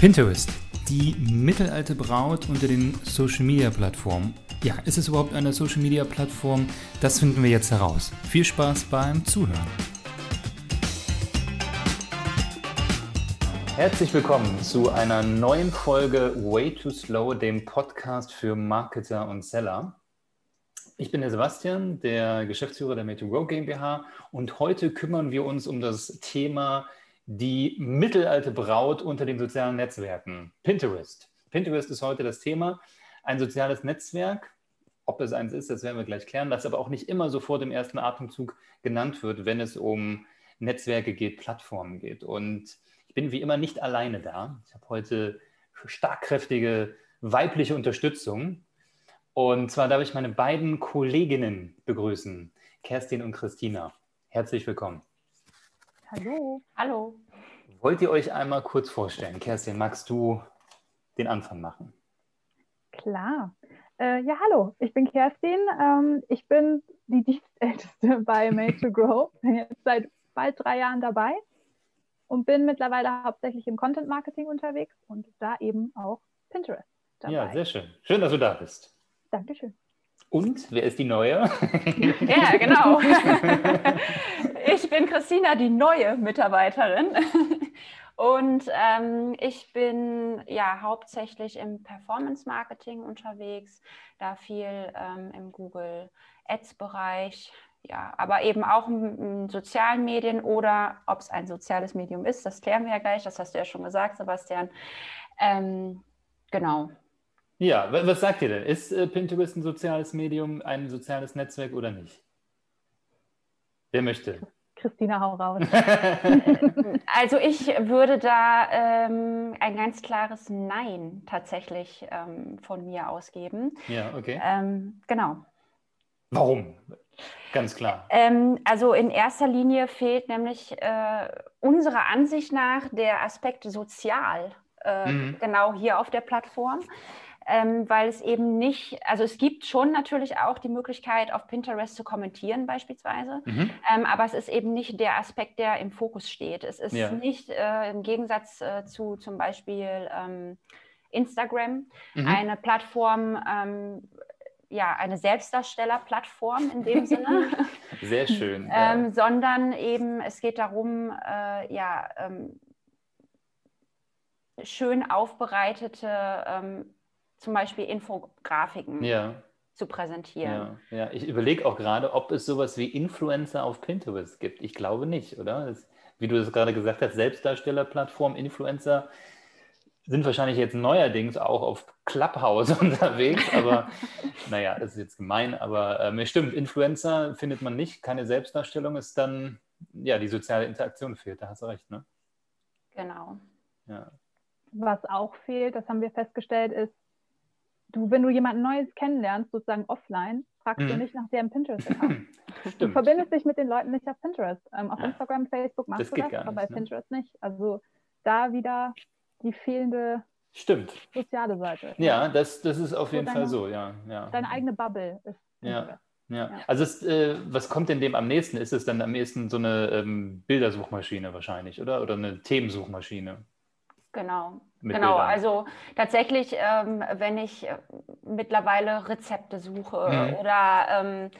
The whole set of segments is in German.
Pinterest, die mittelalte Braut unter den Social Media Plattformen. Ja, ist es überhaupt eine Social Media Plattform? Das finden wir jetzt heraus. Viel Spaß beim Zuhören. Herzlich willkommen zu einer neuen Folge Way Too Slow, dem Podcast für Marketer und Seller. Ich bin der Sebastian, der Geschäftsführer der Made to Grow GmbH und heute kümmern wir uns um das Thema die mittelalte Braut unter den sozialen Netzwerken, Pinterest. Pinterest ist heute das Thema, ein soziales Netzwerk. Ob es eins ist, das werden wir gleich klären, das aber auch nicht immer sofort im ersten Atemzug genannt wird, wenn es um Netzwerke geht, Plattformen geht. Und ich bin wie immer nicht alleine da. Ich habe heute starkkräftige weibliche Unterstützung. Und zwar darf ich meine beiden Kolleginnen begrüßen, Kerstin und Christina. Herzlich willkommen. Hallo. Hallo. Wollt ihr euch einmal kurz vorstellen? Kerstin, magst du den Anfang machen? Klar. Äh, ja, hallo, ich bin Kerstin. Ähm, ich bin die Dienstälteste bei Made to Grow. Bin jetzt seit bald drei Jahren dabei und bin mittlerweile hauptsächlich im Content Marketing unterwegs und da eben auch Pinterest. Dabei. Ja, sehr schön. Schön, dass du da bist. Dankeschön. Und wer ist die Neue? ja, genau. Ich bin Christina, die neue Mitarbeiterin. Und ähm, ich bin ja hauptsächlich im Performance Marketing unterwegs, da viel ähm, im Google Ads Bereich, ja, aber eben auch in, sozialen Medien oder ob es ein soziales Medium ist, das klären wir ja gleich, das hast du ja schon gesagt, Sebastian. Ähm, genau. Ja, was sagt ihr denn? Ist äh, Pinterest ein soziales Medium, ein soziales Netzwerk oder nicht? Wer möchte? Christina, hau raus. also ich würde da ähm, ein ganz klares Nein tatsächlich ähm, von mir ausgeben. Ja, okay. Ähm, genau. Warum? Ganz klar. Ähm, also in erster Linie fehlt nämlich äh, unserer Ansicht nach der Aspekt sozial äh, mhm. genau hier auf der Plattform. Ähm, weil es eben nicht, also es gibt schon natürlich auch die Möglichkeit, auf Pinterest zu kommentieren beispielsweise, mhm. ähm, aber es ist eben nicht der Aspekt, der im Fokus steht. Es ist ja. nicht äh, im Gegensatz äh, zu zum Beispiel ähm, Instagram mhm. eine Plattform, ähm, ja, eine Selbstdarstellerplattform in dem Sinne. Sehr schön. Ja. Ähm, sondern eben, es geht darum, äh, ja, ähm, schön aufbereitete, ähm, zum Beispiel Infografiken ja. zu präsentieren. Ja, ja. ich überlege auch gerade, ob es sowas wie Influencer auf Pinterest gibt. Ich glaube nicht, oder? Das, wie du das gerade gesagt hast, Selbstdarstellerplattform, Influencer sind wahrscheinlich jetzt neuerdings auch auf Clubhouse unterwegs, aber naja, das ist jetzt gemein, aber äh, mir stimmt, Influencer findet man nicht, keine Selbstdarstellung ist dann, ja, die soziale Interaktion fehlt, da hast du recht, ne? Genau. Ja. Was auch fehlt, das haben wir festgestellt, ist, du, wenn du jemanden Neues kennenlernst, sozusagen offline, fragst mhm. du nicht nach deren Pinterest-Account. du verbindest dich mit den Leuten nicht auf Pinterest. Ähm, auf ja. Instagram, Facebook machst das du das, aber bei ne? Pinterest nicht. Also da wieder die fehlende Stimmt. soziale Seite. Ja, das, das ist auf jeden deine, Fall so, ja, ja. Deine eigene Bubble ist. Ja. Ja. ja. Also es, äh, was kommt denn dem am nächsten? Ist es dann am nächsten so eine ähm, Bildersuchmaschine wahrscheinlich, oder? Oder eine Themensuchmaschine? Genau. genau, Bildern. also tatsächlich, ähm, wenn ich äh, mittlerweile Rezepte suche mhm. oder ähm,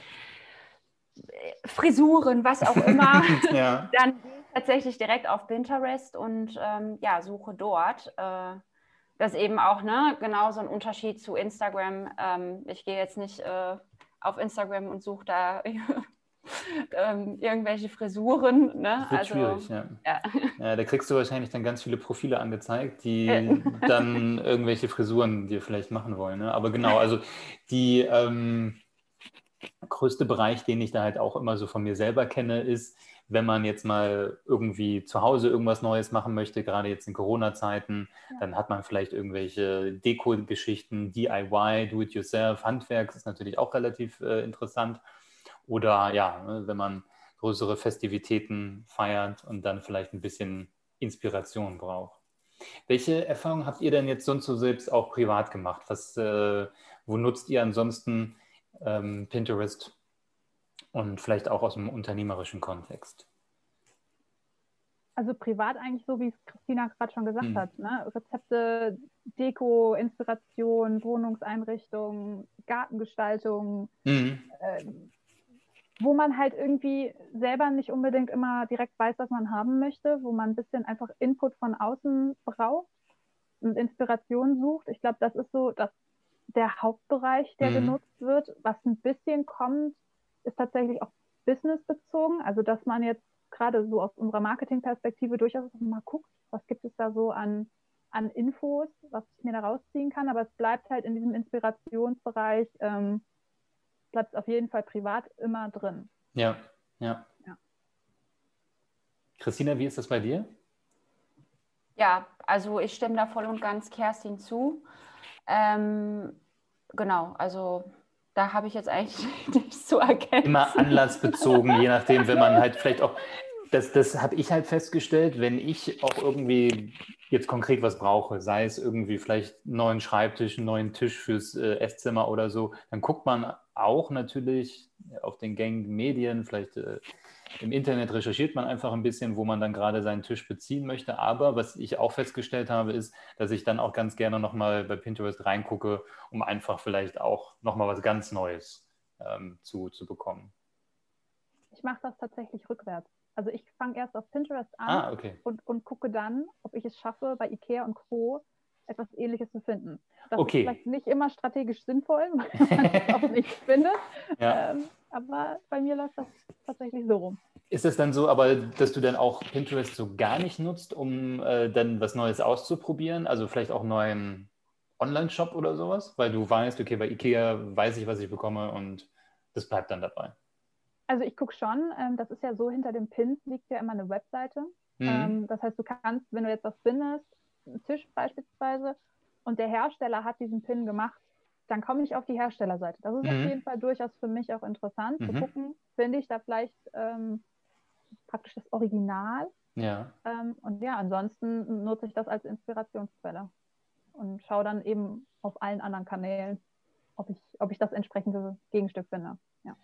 Frisuren, was auch immer, ja. dann gehe ich tatsächlich direkt auf Pinterest und ähm, ja, suche dort. Äh, das ist eben auch ne, genau so ein Unterschied zu Instagram. Ähm, ich gehe jetzt nicht äh, auf Instagram und suche da ähm, irgendwelche Frisuren. Ne? Das wird also, schwierig, ja. Ja. ja. Da kriegst du wahrscheinlich dann ganz viele Profile angezeigt, die dann irgendwelche Frisuren dir vielleicht machen wollen. Ne? Aber genau, also die ähm, größte Bereich, den ich da halt auch immer so von mir selber kenne, ist, wenn man jetzt mal irgendwie zu Hause irgendwas Neues machen möchte, gerade jetzt in Corona-Zeiten, ja. dann hat man vielleicht irgendwelche Deko-Geschichten, DIY, Do-it-yourself, Handwerk ist natürlich auch relativ äh, interessant. Oder ja, ne, wenn man größere Festivitäten feiert und dann vielleicht ein bisschen Inspiration braucht. Welche Erfahrungen habt ihr denn jetzt sonst so selbst auch privat gemacht? Was, äh, wo nutzt ihr ansonsten ähm, Pinterest und vielleicht auch aus dem unternehmerischen Kontext? Also privat eigentlich so, wie es Christina gerade schon gesagt mhm. hat. Ne? Rezepte, Deko, Inspiration, Wohnungseinrichtung, Gartengestaltung, mhm. äh, wo man halt irgendwie selber nicht unbedingt immer direkt weiß, was man haben möchte, wo man ein bisschen einfach Input von außen braucht und Inspiration sucht. Ich glaube, das ist so das, der Hauptbereich, der mhm. genutzt wird. Was ein bisschen kommt, ist tatsächlich auch businessbezogen. Also, dass man jetzt gerade so aus unserer Marketingperspektive durchaus mal guckt, was gibt es da so an, an Infos, was ich mir da rausziehen kann. Aber es bleibt halt in diesem Inspirationsbereich, ähm, bleibt es auf jeden Fall privat immer drin. Ja, ja, ja. Christina, wie ist das bei dir? Ja, also ich stimme da voll und ganz Kerstin zu. Ähm, genau, also da habe ich jetzt eigentlich nichts zu erkennen. Immer anlassbezogen, je nachdem, wenn man halt vielleicht auch, das, das habe ich halt festgestellt, wenn ich auch irgendwie jetzt konkret was brauche, sei es irgendwie vielleicht einen neuen Schreibtisch, einen neuen Tisch fürs äh, Esszimmer oder so, dann guckt man auch natürlich auf den gängigen Medien, vielleicht äh, im Internet recherchiert man einfach ein bisschen, wo man dann gerade seinen Tisch beziehen möchte. Aber was ich auch festgestellt habe, ist, dass ich dann auch ganz gerne nochmal bei Pinterest reingucke, um einfach vielleicht auch nochmal was ganz Neues ähm, zu, zu bekommen. Ich mache das tatsächlich rückwärts. Also ich fange erst auf Pinterest an ah, okay. und, und gucke dann, ob ich es schaffe, bei Ikea und Co. etwas Ähnliches zu finden. Das okay. ist vielleicht nicht immer strategisch sinnvoll, weil man es auch nicht findet. Ja. Ähm, aber bei mir läuft das tatsächlich so rum. Ist es dann so, aber dass du dann auch Pinterest so gar nicht nutzt, um äh, dann was Neues auszuprobieren? Also vielleicht auch einen neuen Online-Shop oder sowas? Weil du weißt, okay, bei Ikea weiß ich, was ich bekomme und das bleibt dann dabei. Also ich gucke schon, ähm, das ist ja so, hinter dem Pins liegt ja immer eine Webseite. Mhm. Ähm, das heißt, du kannst, wenn du jetzt was findest, einen Tisch beispielsweise, und der Hersteller hat diesen Pin gemacht, dann komme ich auf die Herstellerseite. Das ist mhm. auf jeden Fall durchaus für mich auch interessant mhm. zu gucken, finde ich da vielleicht ähm, praktisch das Original. Ja. Ähm, und ja, ansonsten nutze ich das als Inspirationsquelle und schaue dann eben auf allen anderen Kanälen, ob ich, ob ich das entsprechende Gegenstück finde. Ja.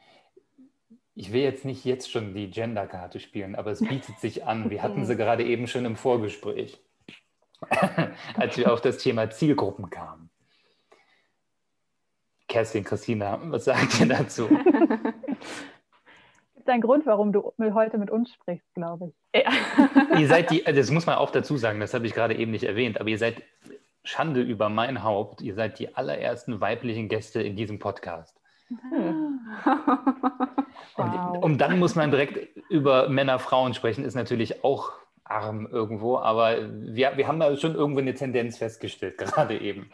Ich will jetzt nicht jetzt schon die Gender-Karte spielen, aber es bietet sich an. Wir hatten sie gerade eben schon im Vorgespräch, als wir auf das Thema Zielgruppen kamen. Kerstin, Christina, was sagt ihr dazu? Gibt einen Grund, warum du heute mit uns sprichst, glaube ich. Ja. ihr seid die, das muss man auch dazu sagen, das habe ich gerade eben nicht erwähnt, aber ihr seid Schande über mein Haupt, ihr seid die allerersten weiblichen Gäste in diesem Podcast. Hm. Und, und dann muss man direkt über Männer, Frauen sprechen, ist natürlich auch arm irgendwo, aber wir, wir haben da schon irgendwo eine Tendenz festgestellt, gerade eben.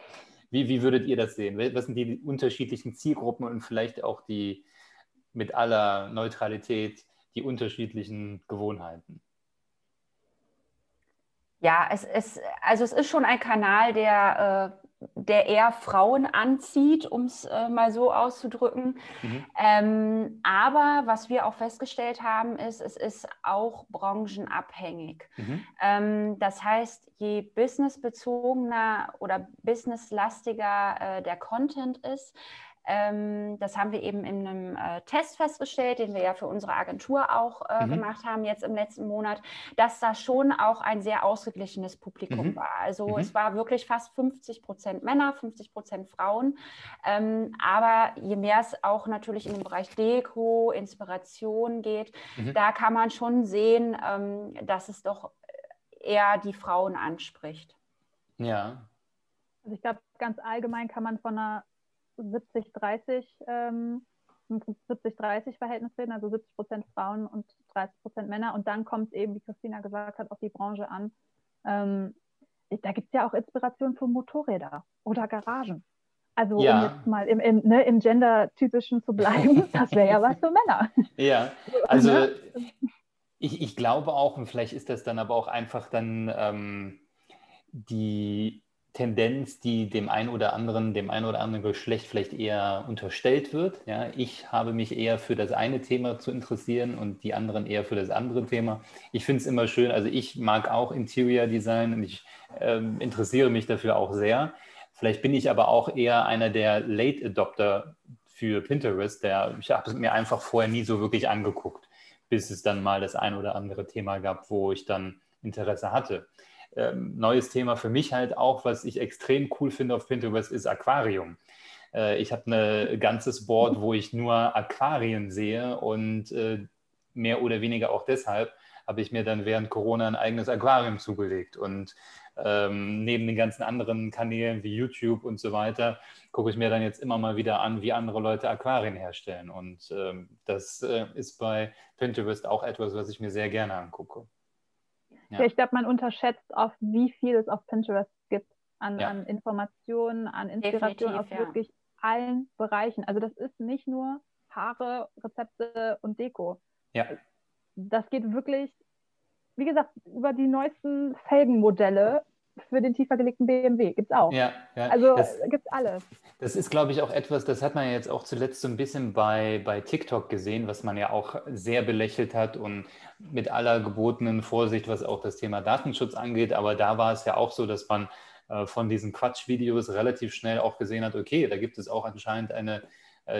Wie, wie würdet ihr das sehen? Was sind die unterschiedlichen Zielgruppen und vielleicht auch die mit aller Neutralität die unterschiedlichen Gewohnheiten? Ja, es ist, also es ist schon ein Kanal, der, äh, der eher Frauen anzieht, um es äh, mal so auszudrücken. Mhm. Ähm, aber was wir auch festgestellt haben, ist, es ist auch branchenabhängig. Mhm. Ähm, das heißt, je businessbezogener oder businesslastiger äh, der Content ist, das haben wir eben in einem äh, Test festgestellt, den wir ja für unsere Agentur auch äh, mhm. gemacht haben jetzt im letzten Monat, dass da schon auch ein sehr ausgeglichenes Publikum mhm. war. Also mhm. es war wirklich fast 50 Prozent Männer, 50 Prozent Frauen. Ähm, aber je mehr es auch natürlich in den Bereich Deko, Inspiration geht, mhm. da kann man schon sehen, ähm, dass es doch eher die Frauen anspricht. Ja. Also ich glaube, ganz allgemein kann man von einer 70-30 ähm, 70-30 Verhältnis reden, also 70 Prozent Frauen und 30 Prozent Männer. Und dann kommt eben, wie Christina gesagt hat, auf die Branche an. Ähm, da gibt es ja auch Inspiration für Motorräder oder Garagen. Also ja. um jetzt mal im, im, ne, im Gender-typischen zu bleiben, das wäre ja was für Männer. Ja, also ne? ich, ich glaube auch, und vielleicht ist das dann aber auch einfach dann ähm, die Tendenz, die dem einen oder anderen, dem einen oder anderen Geschlecht vielleicht eher unterstellt wird. Ja, ich habe mich eher für das eine Thema zu interessieren und die anderen eher für das andere Thema. Ich finde es immer schön, also ich mag auch Interior Design und ich äh, interessiere mich dafür auch sehr. Vielleicht bin ich aber auch eher einer der Late Adopter für Pinterest, der ich habe es mir einfach vorher nie so wirklich angeguckt, bis es dann mal das ein oder andere Thema gab, wo ich dann Interesse hatte. Ähm, neues Thema für mich halt auch, was ich extrem cool finde auf Pinterest, ist Aquarium. Äh, ich habe ein ganzes Board, wo ich nur Aquarien sehe und äh, mehr oder weniger auch deshalb habe ich mir dann während Corona ein eigenes Aquarium zugelegt. Und ähm, neben den ganzen anderen Kanälen wie YouTube und so weiter, gucke ich mir dann jetzt immer mal wieder an, wie andere Leute Aquarien herstellen. Und ähm, das äh, ist bei Pinterest auch etwas, was ich mir sehr gerne angucke. Ja. ich glaube, man unterschätzt oft, wie viel es auf Pinterest gibt an, ja. an Informationen, an Inspiration aus ja. wirklich allen Bereichen. Also das ist nicht nur Haare, Rezepte und Deko. Ja. Das geht wirklich wie gesagt, über die neuesten Felgenmodelle für den tiefer gelegten BMW gibt es auch. Ja, ja. Also gibt es alles. Das ist, glaube ich, auch etwas, das hat man jetzt auch zuletzt so ein bisschen bei, bei TikTok gesehen, was man ja auch sehr belächelt hat und mit aller gebotenen Vorsicht, was auch das Thema Datenschutz angeht. Aber da war es ja auch so, dass man äh, von diesen Quatschvideos relativ schnell auch gesehen hat, okay, da gibt es auch anscheinend eine äh,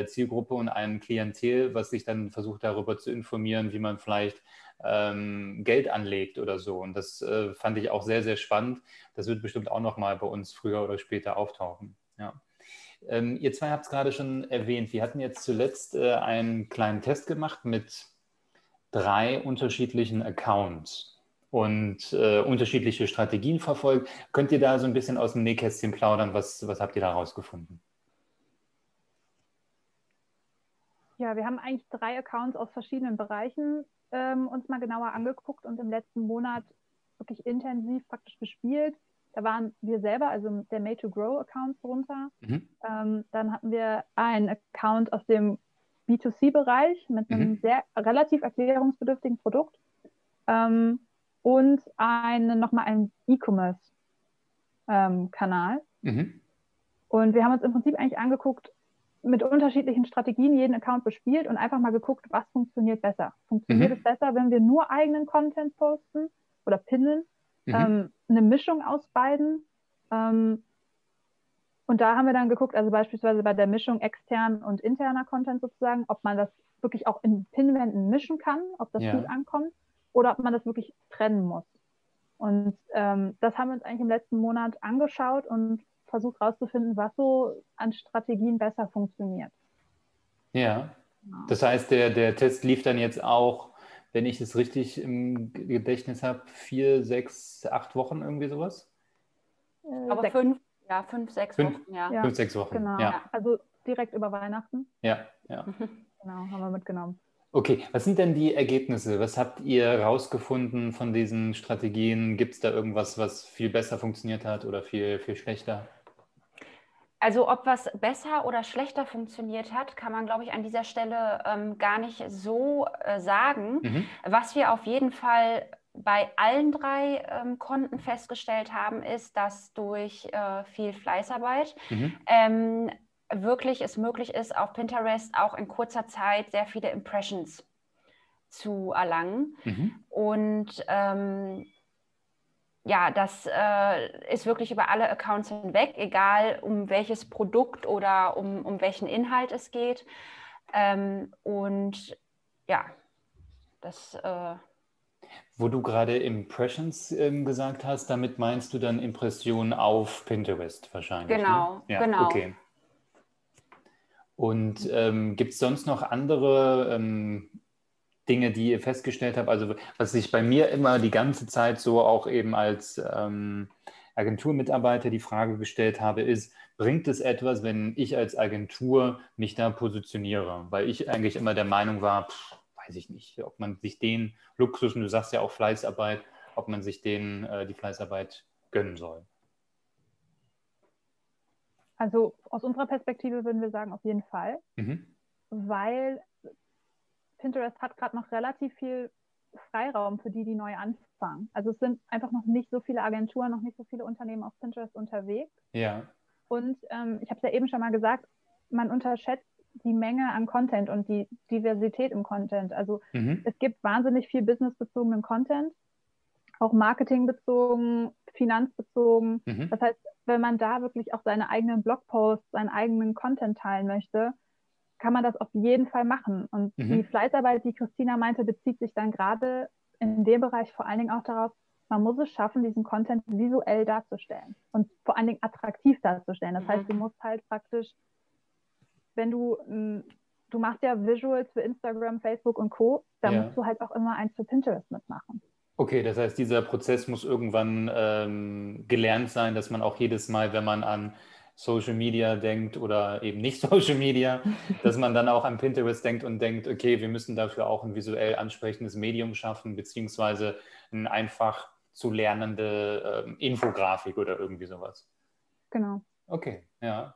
Zielgruppe und ein Klientel, was sich dann versucht darüber zu informieren, wie man vielleicht ähm, Geld anlegt oder so. Und das äh, fand ich auch sehr, sehr spannend. Das wird bestimmt auch nochmal bei uns früher oder später auftauchen. Ja. Ähm, ihr zwei habt es gerade schon erwähnt. Wir hatten jetzt zuletzt äh, einen kleinen Test gemacht mit drei unterschiedlichen Accounts und äh, unterschiedliche Strategien verfolgt. Könnt ihr da so ein bisschen aus dem Nähkästchen plaudern? Was, was habt ihr da rausgefunden? Ja, wir haben eigentlich drei Accounts aus verschiedenen Bereichen ähm, uns mal genauer angeguckt und im letzten Monat wirklich intensiv praktisch gespielt. Da waren wir selber, also der Made to Grow Account drunter. Mhm. Ähm, dann hatten wir einen Account aus dem B2C-Bereich mit einem mhm. sehr relativ erklärungsbedürftigen Produkt ähm, und eine, nochmal einen E-Commerce-Kanal. Ähm, mhm. Und wir haben uns im Prinzip eigentlich angeguckt, mit unterschiedlichen Strategien jeden Account bespielt und einfach mal geguckt, was funktioniert besser. Funktioniert mhm. es besser, wenn wir nur eigenen Content posten oder pinnen? Mhm. Ähm, eine Mischung aus beiden. Ähm, und da haben wir dann geguckt, also beispielsweise bei der Mischung extern und interner Content sozusagen, ob man das wirklich auch in Pinwänden mischen kann, ob das ja. gut ankommt oder ob man das wirklich trennen muss. Und ähm, das haben wir uns eigentlich im letzten Monat angeschaut und versucht herauszufinden, was so an Strategien besser funktioniert. Ja, das heißt, der, der Test lief dann jetzt auch, wenn ich es richtig im Gedächtnis habe, vier, sechs, acht Wochen irgendwie sowas? Äh, Aber sechs. fünf, ja, fünf, sechs fünf, Wochen, ja. ja. Fünf, sechs Wochen. Genau, ja. also direkt über Weihnachten. Ja, ja. genau, haben wir mitgenommen. Okay, was sind denn die Ergebnisse? Was habt ihr rausgefunden von diesen Strategien? Gibt es da irgendwas, was viel besser funktioniert hat oder viel, viel schlechter? Also ob was besser oder schlechter funktioniert hat, kann man, glaube ich, an dieser Stelle ähm, gar nicht so äh, sagen. Mhm. Was wir auf jeden Fall bei allen drei ähm, Konten festgestellt haben, ist, dass durch äh, viel Fleißarbeit mhm. ähm, wirklich es möglich ist, auf Pinterest auch in kurzer Zeit sehr viele Impressions zu erlangen. Mhm. Und ähm, ja, das äh, ist wirklich über alle Accounts hinweg, egal um welches Produkt oder um, um welchen Inhalt es geht. Ähm, und ja, das. Äh, Wo du gerade Impressions ähm, gesagt hast, damit meinst du dann Impressionen auf Pinterest wahrscheinlich. Ne? Genau, ne? ja, genau. Okay. Und ähm, gibt es sonst noch andere ähm, Dinge, die ihr festgestellt habt? Also was sich bei mir immer die ganze Zeit so auch eben als ähm, Agenturmitarbeiter die Frage gestellt habe, ist, bringt es etwas, wenn ich als Agentur mich da positioniere? Weil ich eigentlich immer der Meinung war, pff, weiß ich nicht, ob man sich den Luxus, und du sagst ja auch Fleißarbeit, ob man sich den, äh, die Fleißarbeit gönnen soll. Also aus unserer Perspektive würden wir sagen, auf jeden Fall, mhm. weil Pinterest hat gerade noch relativ viel Freiraum für die, die neu anfangen. Also es sind einfach noch nicht so viele Agenturen, noch nicht so viele Unternehmen auf Pinterest unterwegs. Ja. Und ähm, ich habe es ja eben schon mal gesagt, man unterschätzt die Menge an Content und die Diversität im Content. Also mhm. es gibt wahnsinnig viel businessbezogenen Content, auch marketingbezogen, finanzbezogen. Mhm. Das heißt, wenn man da wirklich auch seine eigenen Blogposts, seinen eigenen Content teilen möchte, kann man das auf jeden Fall machen. Und mhm. die Fleißarbeit, die Christina meinte, bezieht sich dann gerade in dem Bereich vor allen Dingen auch darauf, man muss es schaffen, diesen Content visuell darzustellen und vor allen Dingen attraktiv darzustellen. Das mhm. heißt, du musst halt praktisch, wenn du, du machst ja Visuals für Instagram, Facebook und Co., dann ja. musst du halt auch immer eins für Pinterest mitmachen. Okay, das heißt, dieser Prozess muss irgendwann ähm, gelernt sein, dass man auch jedes Mal, wenn man an Social Media denkt oder eben nicht Social Media, dass man dann auch an Pinterest denkt und denkt, okay, wir müssen dafür auch ein visuell ansprechendes Medium schaffen, beziehungsweise ein einfach zu lernende ähm, Infografik oder irgendwie sowas. Genau. Okay, ja.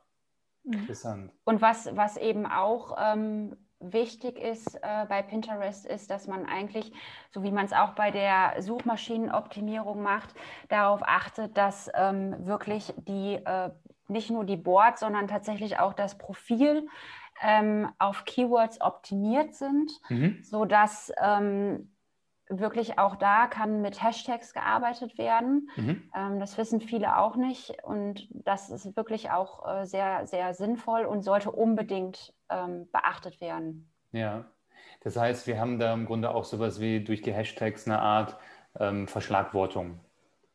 Mhm. Interessant. Und was, was eben auch ähm, wichtig ist äh, bei Pinterest, ist, dass man eigentlich, so wie man es auch bei der Suchmaschinenoptimierung macht, darauf achtet, dass ähm, wirklich die äh, nicht nur die Boards, sondern tatsächlich auch das Profil ähm, auf Keywords optimiert sind, mhm. sodass ähm, wirklich auch da kann mit Hashtags gearbeitet werden. Mhm. Ähm, das wissen viele auch nicht und das ist wirklich auch äh, sehr, sehr sinnvoll und sollte unbedingt ähm, beachtet werden. Ja, das heißt, wir haben da im Grunde auch sowas wie durch die Hashtags eine Art ähm, Verschlagwortung.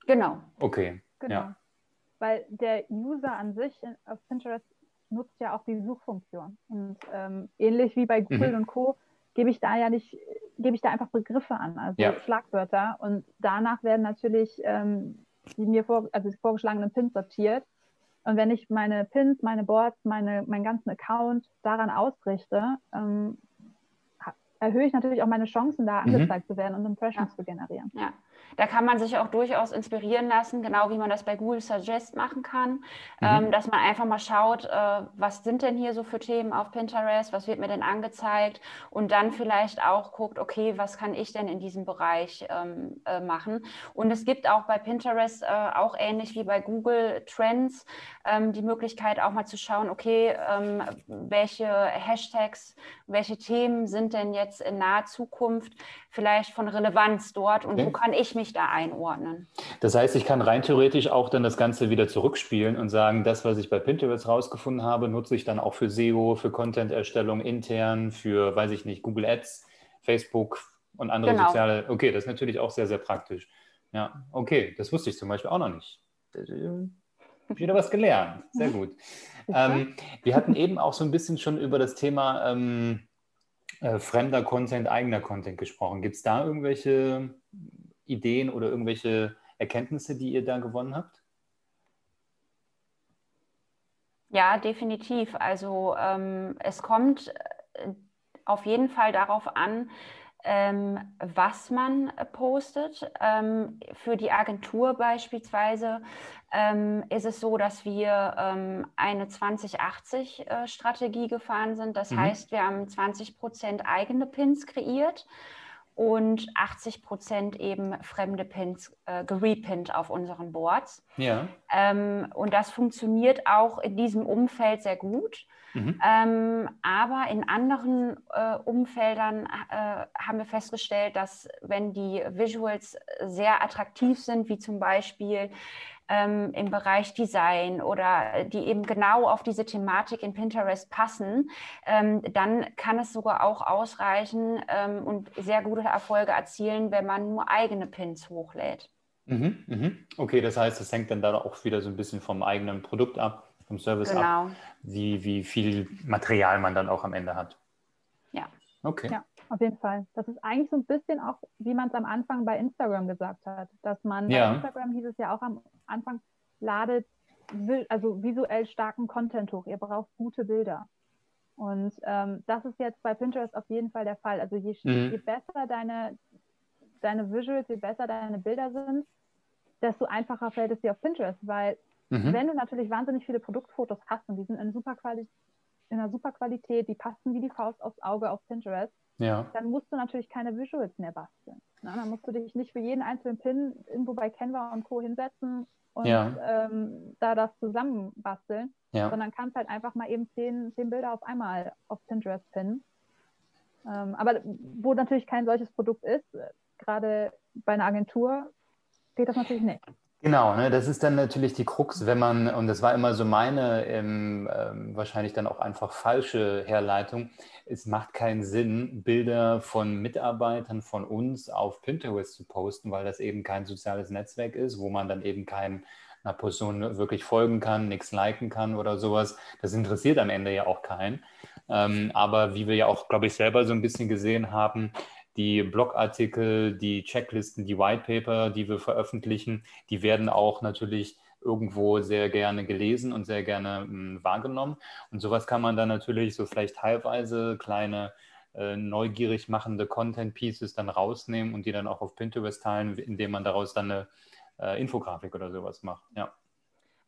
Genau. Okay. Genau. Ja. Weil der User an sich auf Pinterest nutzt ja auch die Suchfunktion. Und ähm, ähnlich wie bei Google mhm. und Co. gebe ich da ja nicht gebe ich da einfach Begriffe an, also ja. Schlagwörter. Und danach werden natürlich ähm, die mir vor, also die vorgeschlagenen Pins sortiert. Und wenn ich meine Pins, meine Boards, meine, meinen ganzen Account daran ausrichte, ähm, erhöhe ich natürlich auch meine Chancen, da mhm. angezeigt mhm. zu werden und Impressions ja. zu generieren. Ja. Da kann man sich auch durchaus inspirieren lassen, genau wie man das bei Google Suggest machen kann, mhm. ähm, dass man einfach mal schaut, äh, was sind denn hier so für Themen auf Pinterest, was wird mir denn angezeigt und dann vielleicht auch guckt, okay, was kann ich denn in diesem Bereich ähm, äh, machen. Und es gibt auch bei Pinterest, äh, auch ähnlich wie bei Google Trends, ähm, die Möglichkeit auch mal zu schauen, okay, welche Hashtags, welche Themen sind denn jetzt in naher Zukunft vielleicht von Relevanz dort und okay. wo kann ich mich da einordnen? Das heißt, ich kann rein theoretisch auch dann das Ganze wieder zurückspielen und sagen, das, was ich bei Pinterest rausgefunden habe, nutze ich dann auch für SEO, für Content-Erstellung intern, für, weiß ich nicht, Google Ads, Facebook und andere genau. soziale. Okay, das ist natürlich auch sehr, sehr praktisch. Ja, okay, das wusste ich zum Beispiel auch noch nicht. Wieder was gelernt. Sehr gut. Ähm, wir hatten eben auch so ein bisschen schon über das Thema ähm, äh, fremder Content, eigener Content gesprochen. Gibt es da irgendwelche Ideen oder irgendwelche Erkenntnisse, die ihr da gewonnen habt? Ja, definitiv. Also ähm, es kommt äh, auf jeden Fall darauf an, ähm, was man postet. Ähm, für die Agentur beispielsweise ähm, ist es so, dass wir ähm, eine 2080-Strategie äh, gefahren sind. Das mhm. heißt, wir haben 20 Prozent eigene Pins kreiert und 80 Prozent eben fremde Pins äh, gerepinnt auf unseren Boards. Ja. Ähm, und das funktioniert auch in diesem Umfeld sehr gut. Mhm. Ähm, aber in anderen äh, Umfeldern äh, haben wir festgestellt, dass wenn die Visuals sehr attraktiv sind, wie zum Beispiel ähm, im Bereich Design oder die eben genau auf diese Thematik in Pinterest passen, ähm, dann kann es sogar auch ausreichen ähm, und sehr gute Erfolge erzielen, wenn man nur eigene Pins hochlädt. Mhm, mhm. Okay, das heißt, das hängt dann da auch wieder so ein bisschen vom eigenen Produkt ab, vom Service genau. ab, wie, wie viel Material man dann auch am Ende hat. Ja. Okay. Ja, auf jeden Fall. Das ist eigentlich so ein bisschen auch, wie man es am Anfang bei Instagram gesagt hat, dass man ja. bei Instagram hieß es ja auch am Anfang, ladet also visuell starken Content hoch. Ihr braucht gute Bilder. Und ähm, das ist jetzt bei Pinterest auf jeden Fall der Fall. Also je, mhm. je besser deine, deine Visuals, je besser deine Bilder sind, desto einfacher fällt es dir auf Pinterest, weil mhm. wenn du natürlich wahnsinnig viele Produktfotos hast und die sind in, super Quali in einer super Qualität, die passen wie die Faust aufs Auge auf Pinterest, ja. dann musst du natürlich keine Visuals mehr basteln. Na, dann musst du dich nicht für jeden einzelnen Pin irgendwo bei Canva und Co. hinsetzen und ja. ähm, da das zusammenbasteln, ja. sondern kannst halt einfach mal eben zehn, zehn Bilder auf einmal auf Pinterest pinnen. Ähm, aber wo natürlich kein solches Produkt ist, gerade bei einer Agentur, geht das natürlich nicht. Genau, ne, das ist dann natürlich die Krux, wenn man, und das war immer so meine ähm, ähm, wahrscheinlich dann auch einfach falsche Herleitung, es macht keinen Sinn, Bilder von Mitarbeitern von uns auf Pinterest zu posten, weil das eben kein soziales Netzwerk ist, wo man dann eben kein, einer Person wirklich folgen kann, nichts liken kann oder sowas. Das interessiert am Ende ja auch keinen. Ähm, aber wie wir ja auch, glaube ich, selber so ein bisschen gesehen haben, die Blogartikel, die Checklisten, die Whitepaper, die wir veröffentlichen, die werden auch natürlich irgendwo sehr gerne gelesen und sehr gerne mh, hm, wahrgenommen. Und sowas kann man dann natürlich so vielleicht teilweise kleine äh, neugierig machende Content Pieces dann rausnehmen und die dann auch auf Pinterest teilen, indem man daraus dann eine äh, Infografik oder sowas macht. Ja.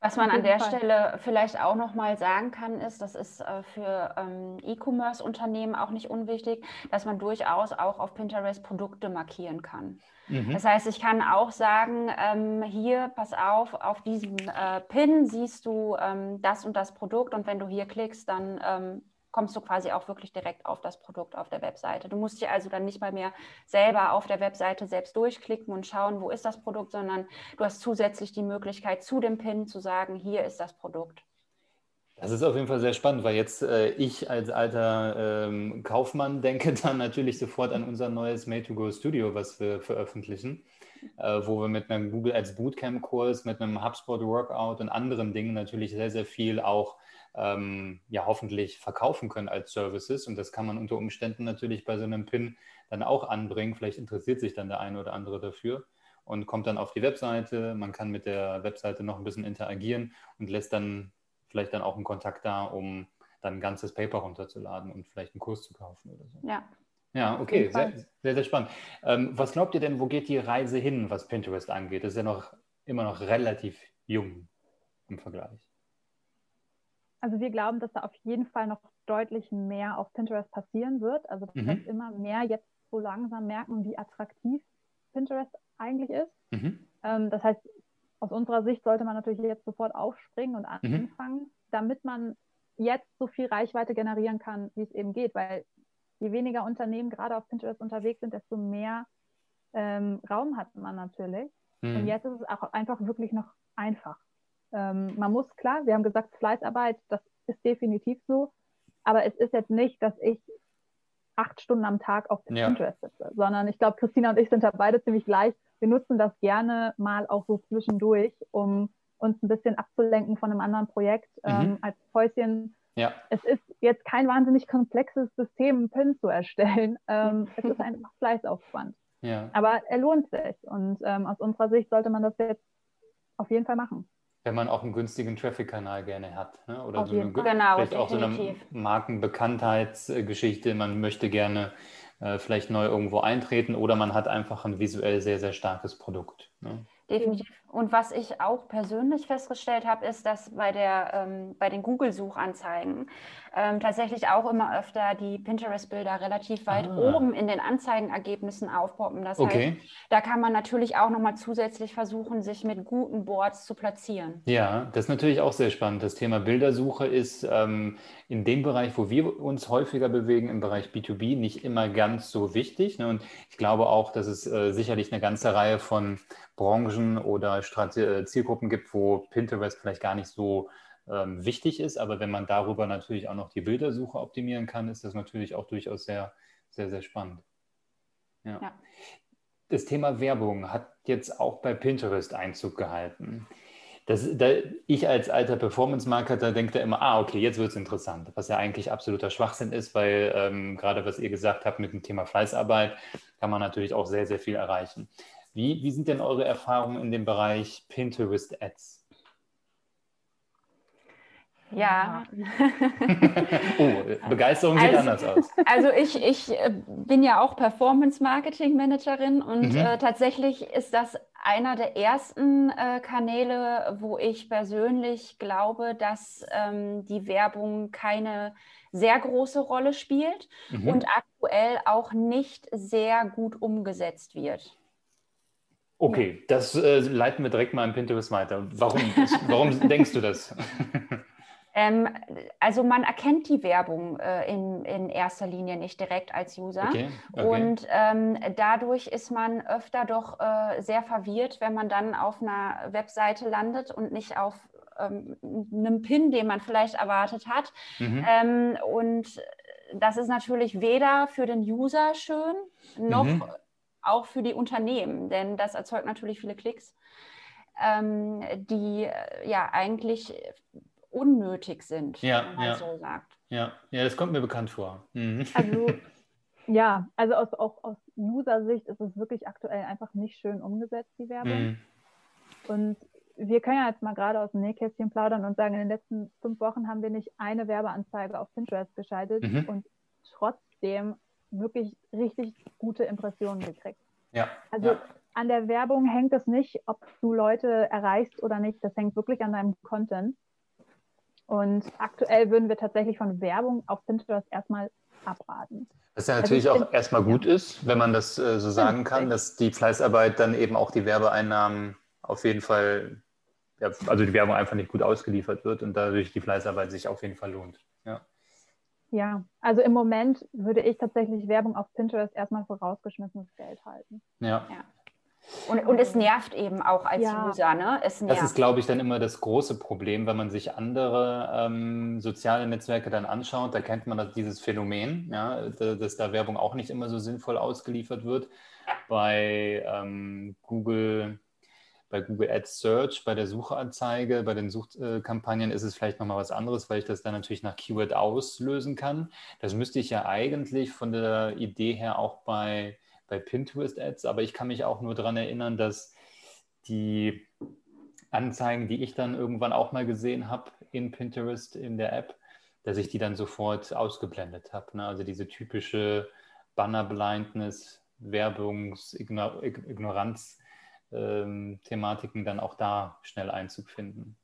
Was man an der Fall. Stelle vielleicht auch noch mal sagen kann, ist, das ist äh, für ähm, E-Commerce-Unternehmen auch nicht unwichtig, dass man durchaus auch auf Pinterest Produkte markieren kann. Mhm. Das heißt, ich kann auch sagen, ähm, hier, pass auf, auf diesem äh, Pin siehst du ähm, das und das Produkt und wenn du hier klickst, dann ähm, kommst du quasi auch wirklich direkt auf das Produkt auf der Webseite. Du musst dich also dann nicht mal mehr selber auf der Webseite selbst durchklicken und schauen, wo ist das Produkt, sondern du hast zusätzlich die Möglichkeit, zu dem Pin zu sagen, hier ist das Produkt. Das ist auf jeden Fall sehr spannend, weil jetzt äh, ich als alter ähm, Kaufmann denke dann natürlich sofort an unser neues Made-to-Go Studio, was wir veröffentlichen, äh, wo wir mit einem Google Ads Bootcamp-Kurs, mit einem HubSpot Workout und anderen Dingen natürlich sehr, sehr viel auch ähm, ja hoffentlich verkaufen können als Services. Und das kann man unter Umständen natürlich bei so einem Pin dann auch anbringen. Vielleicht interessiert sich dann der eine oder andere dafür und kommt dann auf die Webseite. Man kann mit der Webseite noch ein bisschen interagieren und lässt dann vielleicht dann auch einen Kontakt da, um dann ein ganzes Paper runterzuladen und vielleicht einen Kurs zu kaufen oder so. Ja. Ja, okay, sehr, sehr, sehr spannend. Ähm, was glaubt ihr denn, wo geht die Reise hin, was Pinterest angeht? Das ist ja noch immer noch relativ jung im Vergleich. Also wir glauben, dass da auf jeden Fall noch deutlich mehr auf Pinterest passieren wird. Also dass mhm. immer mehr jetzt so langsam merken, wie attraktiv Pinterest eigentlich ist. Mhm. Ähm, das heißt, aus unserer Sicht sollte man natürlich jetzt sofort aufspringen und mhm. anfangen, mhm. damit man jetzt so viel Reichweite generieren kann, wie es eben geht. Weil je weniger Unternehmen gerade auf Pinterest unterwegs sind, desto mehr ähm, Raum hat man natürlich. Und mhm. jetzt ist es auch einfach wirklich noch einfach. Ähm, man muss klar, wir haben gesagt, Fleißarbeit, das ist definitiv so, aber es ist jetzt nicht, dass ich acht Stunden am Tag auf Pinterest ja. sitze, sondern ich glaube, Christina und ich sind da beide ziemlich gleich. Wir nutzen das gerne mal auch so zwischendurch, um uns ein bisschen abzulenken von einem anderen Projekt mhm. ähm, als Päuschen. Ja. Es ist jetzt kein wahnsinnig komplexes System, Pin zu erstellen. Ähm, es ist einfach Fleißaufwand. Ja. Aber er lohnt sich und ähm, aus unserer Sicht sollte man das jetzt auf jeden Fall machen. Wenn man auch einen günstigen Traffic-Kanal gerne hat. Ne? Oder Auf so eine, genau, vielleicht auch so eine Markenbekanntheitsgeschichte. Man möchte gerne äh, vielleicht neu irgendwo eintreten oder man hat einfach ein visuell sehr, sehr starkes Produkt. Ne? Definitiv. Und was ich auch persönlich festgestellt habe, ist, dass bei, der, ähm, bei den Google-Suchanzeigen ähm, tatsächlich auch immer öfter die Pinterest-Bilder relativ weit ah. oben in den Anzeigenergebnissen aufpoppen. Das okay. heißt, da kann man natürlich auch nochmal zusätzlich versuchen, sich mit guten Boards zu platzieren. Ja, das ist natürlich auch sehr spannend. Das Thema Bildersuche ist ähm, in dem Bereich, wo wir uns häufiger bewegen, im Bereich B2B, nicht immer ganz so wichtig. Ne? Und ich glaube auch, dass es äh, sicherlich eine ganze Reihe von Branchen oder äh, Zielgruppen gibt, wo Pinterest vielleicht gar nicht so ähm, wichtig ist. Aber wenn man darüber natürlich auch noch die Bildersuche optimieren kann, ist das natürlich auch durchaus sehr, sehr, sehr spannend. Ja. ja. Das Thema Werbung hat jetzt auch bei Pinterest Einzug gehalten. Das, da, ich als alter Performance-Marketer denke da immer, ah, okay, jetzt wird es interessant, was ja eigentlich absoluter Schwachsinn ist, weil ähm, gerade was ihr gesagt habt mit dem Thema Fleißarbeit, kann man natürlich auch sehr, sehr viel erreichen. Wie, wie sind denn eure Erfahrungen in dem Bereich Pinterest Ads? Ja. oh, Begeisterung sieht also, anders aus. Also ich, ich äh, bin ja auch Performance Marketing Managerin und mhm. äh, tatsächlich ist das einer der ersten äh, Kanäle, wo ich persönlich glaube, dass ähm, die Werbung keine sehr große Rolle spielt mhm. und aktuell auch nicht sehr gut umgesetzt wird. Okay, das äh, leiten wir direkt mal in Pinterest weiter. Warum, warum denkst du das? Ähm, also man erkennt die Werbung äh, in, in erster Linie nicht direkt als User. Okay, okay. Und ähm, dadurch ist man öfter doch äh, sehr verwirrt, wenn man dann auf einer Webseite landet und nicht auf ähm, einem Pin, den man vielleicht erwartet hat. Mhm. Ähm, und das ist natürlich weder für den User schön, noch mhm. Auch für die Unternehmen, denn das erzeugt natürlich viele Klicks, ähm, die äh, ja eigentlich unnötig sind, ja, wenn man ja. so sagt. Ja. ja, das kommt mir bekannt vor. Mhm. Also ja, also aus, auch aus User-Sicht ist es wirklich aktuell einfach nicht schön umgesetzt, die Werbung. Mhm. Und wir können ja jetzt mal gerade aus dem Nähkästchen plaudern und sagen, in den letzten fünf Wochen haben wir nicht eine Werbeanzeige auf Pinterest geschaltet mhm. und trotzdem wirklich richtig gute Impressionen gekriegt. Ja. Also ja. an der Werbung hängt es nicht, ob du Leute erreichst oder nicht. Das hängt wirklich an deinem Content. Und aktuell würden wir tatsächlich von Werbung auf Pinterest erstmal abraten. Was ja also natürlich also auch erstmal gut ist, wenn man das äh, so sagen kann, dass die Fleißarbeit dann eben auch die Werbeeinnahmen auf jeden Fall, ja, also die Werbung einfach nicht gut ausgeliefert wird und dadurch die Fleißarbeit sich auf jeden Fall lohnt. Ja. Ja, also im Moment würde ich tatsächlich Werbung auf Pinterest erstmal vorausgeschmissenes Geld halten. Ja. ja. Und, und es nervt eben auch als ja. User, ne? Es nervt. Das ist, glaube ich, dann immer das große Problem, wenn man sich andere ähm, soziale Netzwerke dann anschaut. Da kennt man das, dieses Phänomen, ja, dass da Werbung auch nicht immer so sinnvoll ausgeliefert wird. Bei ähm, Google, bei Google Ads Search, bei der Suchanzeige, bei den Suchkampagnen ist es vielleicht nochmal was anderes, weil ich das dann natürlich nach Keyword auslösen kann. Das müsste ich ja eigentlich von der Idee her auch bei bei Pinterest-Ads, aber ich kann mich auch nur daran erinnern, dass die Anzeigen, die ich dann irgendwann auch mal gesehen habe in Pinterest in der App, dass ich die dann sofort ausgeblendet habe. Ne? Also diese typische Banner-Blindness, Werbungs-Ignoranz-Thematiken ähm, dann auch da schnell Einzug finden.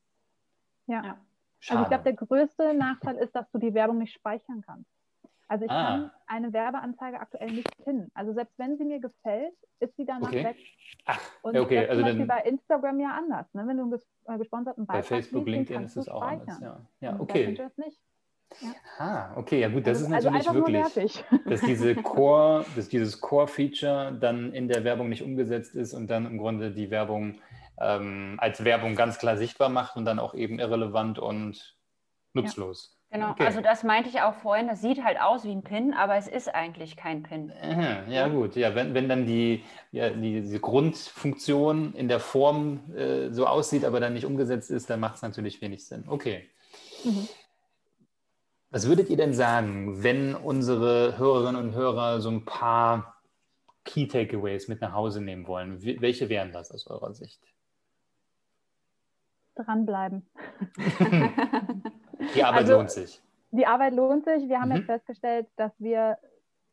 Ja. Schade. Also ich glaube, der größte Nachteil ist, dass du die Werbung nicht speichern kannst. Also ich ah. kann eine Werbeanzeige aktuell nicht pinnen. Also selbst wenn sie mir gefällt, ist sie danach okay. weg. Ach, und okay. das ist also zum Beispiel bei Instagram ja anders. Ne? Wenn du einen äh, gesponserten Beitrag Bei Facebook, liest, LinkedIn ist es auch anders. Ja, ja okay. Bei nicht. Ah, okay, ja gut, das also, ist natürlich also wirklich, dass diese Core, dass dieses Core-Feature dann in der Werbung nicht umgesetzt ist und dann im Grunde die Werbung ähm, als Werbung ganz klar sichtbar macht und dann auch eben irrelevant und nutzlos. Ja. Genau, okay. also das meinte ich auch vorhin, das sieht halt aus wie ein Pin, aber es ist eigentlich kein Pin. Aha, ja gut, ja, wenn, wenn dann die, ja, die, diese Grundfunktion in der Form äh, so aussieht, aber dann nicht umgesetzt ist, dann macht es natürlich wenig Sinn. Okay. Mhm. Was würdet ihr denn sagen, wenn unsere Hörerinnen und Hörer so ein paar Key Takeaways mit nach Hause nehmen wollen? Welche wären das aus eurer Sicht? Dranbleiben. Die Arbeit also, lohnt sich. Die Arbeit lohnt sich. Wir haben mhm. jetzt festgestellt, dass wir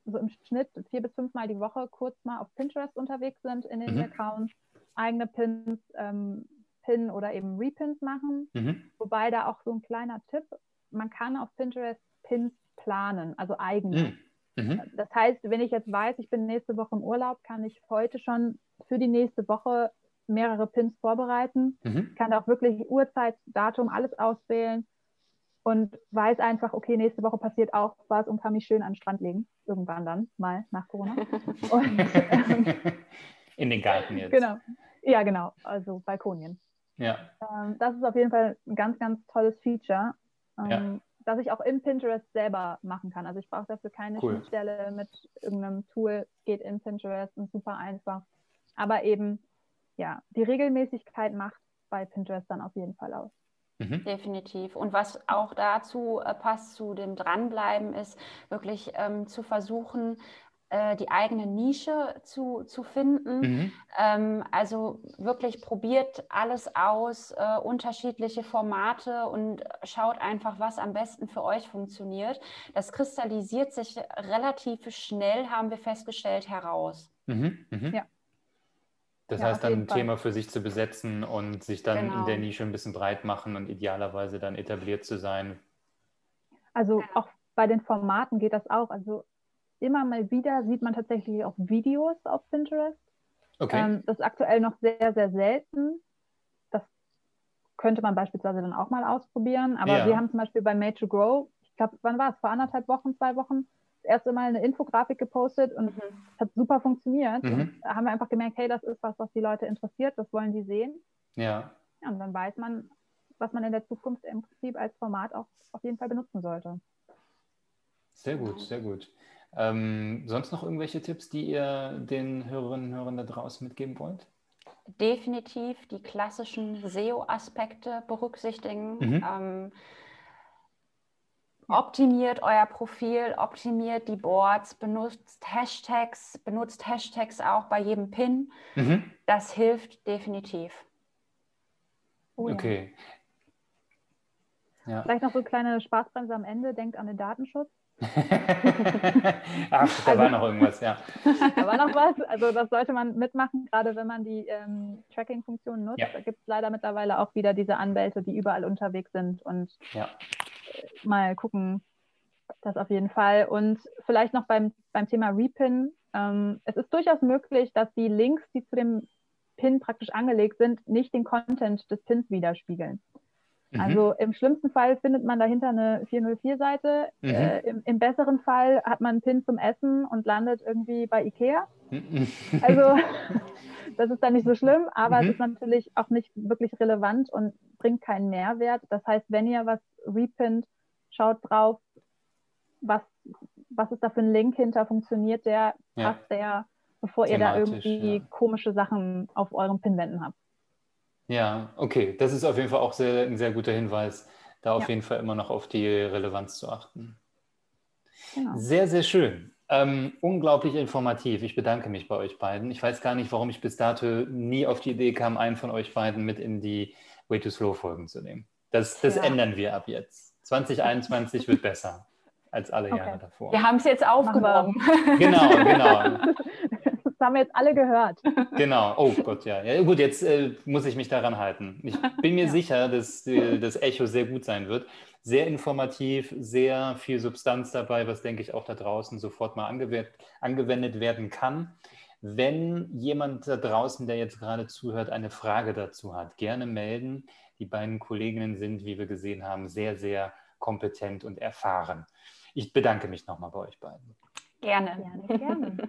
so im Schnitt vier bis fünfmal die Woche kurz mal auf Pinterest unterwegs sind in den mhm. Accounts, eigene Pins, ähm, Pin oder eben Repins machen. Mhm. Wobei da auch so ein kleiner Tipp, man kann auf Pinterest Pins planen, also eigene. Mhm. mhm. Das heißt, wenn ich jetzt weiß, ich bin nächste Woche im Urlaub, kann ich heute schon für die nächste Woche mehrere Pins vorbereiten, mhm. kann auch wirklich Uhrzeit, Datum, alles auswählen und weiß einfach, okay, nächste Woche passiert auch was und kann mich schön an den Strand legen. Irgendwann dann, mal nach Corona. Und, ähm, In den Garten jetzt. Genau. Ja, genau. Also Balkonien. Ja. Ähm, das ist auf jeden Fall ein ganz, ganz tolles Feature, ähm, ja. das ich auch in Pinterest selber machen kann. Also ich brauche dafür keine cool. Schnittstelle mit irgendeinem Tool. Geht in Pinterest und super einfach. Aber eben, ja, die Regelmäßigkeit macht bei Pinterest dann auf jeden Fall aus. Mhm. Definitiv. Und was auch dazu äh, passt, zu dem Dranbleiben, ist wirklich ähm, zu versuchen, äh, die eigene Nische zu, zu finden. Mhm. Ähm, also wirklich probiert alles aus, äh, unterschiedliche Formate und schaut einfach, was am besten für euch funktioniert. Das kristallisiert sich relativ schnell, haben wir festgestellt, heraus. Mhm. Mhm. Ja. Das ja, heißt, dann ein Fall. Thema für sich zu besetzen und sich dann genau. in der Nische ein bisschen breit machen und idealerweise dann etabliert zu sein. Also auch bei den Formaten geht das auch. Also immer mal wieder sieht man tatsächlich auch Videos auf Pinterest. Okay. Ähm, das ist aktuell noch sehr, sehr selten. Das könnte man beispielsweise dann auch mal ausprobieren. Aber ja. wir haben zum Beispiel bei Made to Grow, ich glaube, wann war es? Vor anderthalb Wochen, zwei Wochen, das erste Mal eine Infografik gepostet und mhm. es hat super funktioniert. Mhm. Da haben wir einfach gemerkt, hey, das ist was, was die Leute interessiert, das wollen die sehen. Ja. ja und dann weiß man, was man in der Zukunft im Prinzip als Format auch auf jeden Fall benutzen sollte. Sehr gut, sehr gut. Ähm, sonst noch irgendwelche Tipps, die ihr den Hörerinnen und Hörern da draußen mitgeben wollt? Definitiv die klassischen SEO-Aspekte berücksichtigen. Mhm. Ähm, optimiert euer Profil, optimiert die Boards, benutzt Hashtags, benutzt Hashtags auch bei jedem Pin. Mhm. Das hilft definitiv. Oh, okay. Ja. Vielleicht noch so eine kleine Spaßbremse am Ende. Denkt an den Datenschutz. Ach, da also, war noch irgendwas, ja. Da war noch was. Also das sollte man mitmachen, gerade wenn man die ähm, Tracking-Funktion nutzt. Ja. Da gibt es leider mittlerweile auch wieder diese Anwälte, die überall unterwegs sind und ja. mal gucken, das auf jeden Fall. Und vielleicht noch beim, beim Thema Repin. Ähm, es ist durchaus möglich, dass die Links, die zu dem Pin praktisch angelegt sind, nicht den Content des Pins widerspiegeln. Mhm. Also im schlimmsten Fall findet man dahinter eine 404-Seite. Mhm. Äh, im, im, besseren Fall hat man einen Pin zum Essen und landet irgendwie bei Ikea. Mhm. Also das ist dann nicht so schlimm, aber es mhm. ist natürlich auch nicht wirklich relevant und bringt keinen Mehrwert. Das heißt, wenn ihr was repinnt, schaut drauf, was, was ist da für ein Link hinter, funktioniert der, passt ja. der, bevor ihr da irgendwie ja. komische Sachen auf euren Pinwänden habt. Ja, okay. Das ist auf jeden Fall auch sehr, ein sehr guter Hinweis, da auf ja. jeden Fall immer noch auf die Relevanz zu achten. Genau. Sehr, sehr schön. Ähm, unglaublich informativ. Ich bedanke mich bei euch beiden. Ich weiß gar nicht, warum ich bis dato nie auf die Idee kam, einen von euch beiden mit in die Way to Slow Folgen zu nehmen. Das, das ja. ändern wir ab jetzt. 2021 wird besser als alle okay. Jahre davor. Wir haben es jetzt aufgenommen. Genau, genau. Das haben wir jetzt alle gehört. Genau. Oh Gott, ja. ja gut, jetzt äh, muss ich mich daran halten. Ich bin mir ja. sicher, dass äh, das Echo sehr gut sein wird. Sehr informativ, sehr viel Substanz dabei, was, denke ich, auch da draußen sofort mal angewendet, angewendet werden kann. Wenn jemand da draußen, der jetzt gerade zuhört, eine Frage dazu hat, gerne melden. Die beiden Kolleginnen sind, wie wir gesehen haben, sehr, sehr kompetent und erfahren. Ich bedanke mich nochmal bei euch beiden. Gerne. Gerne, gerne.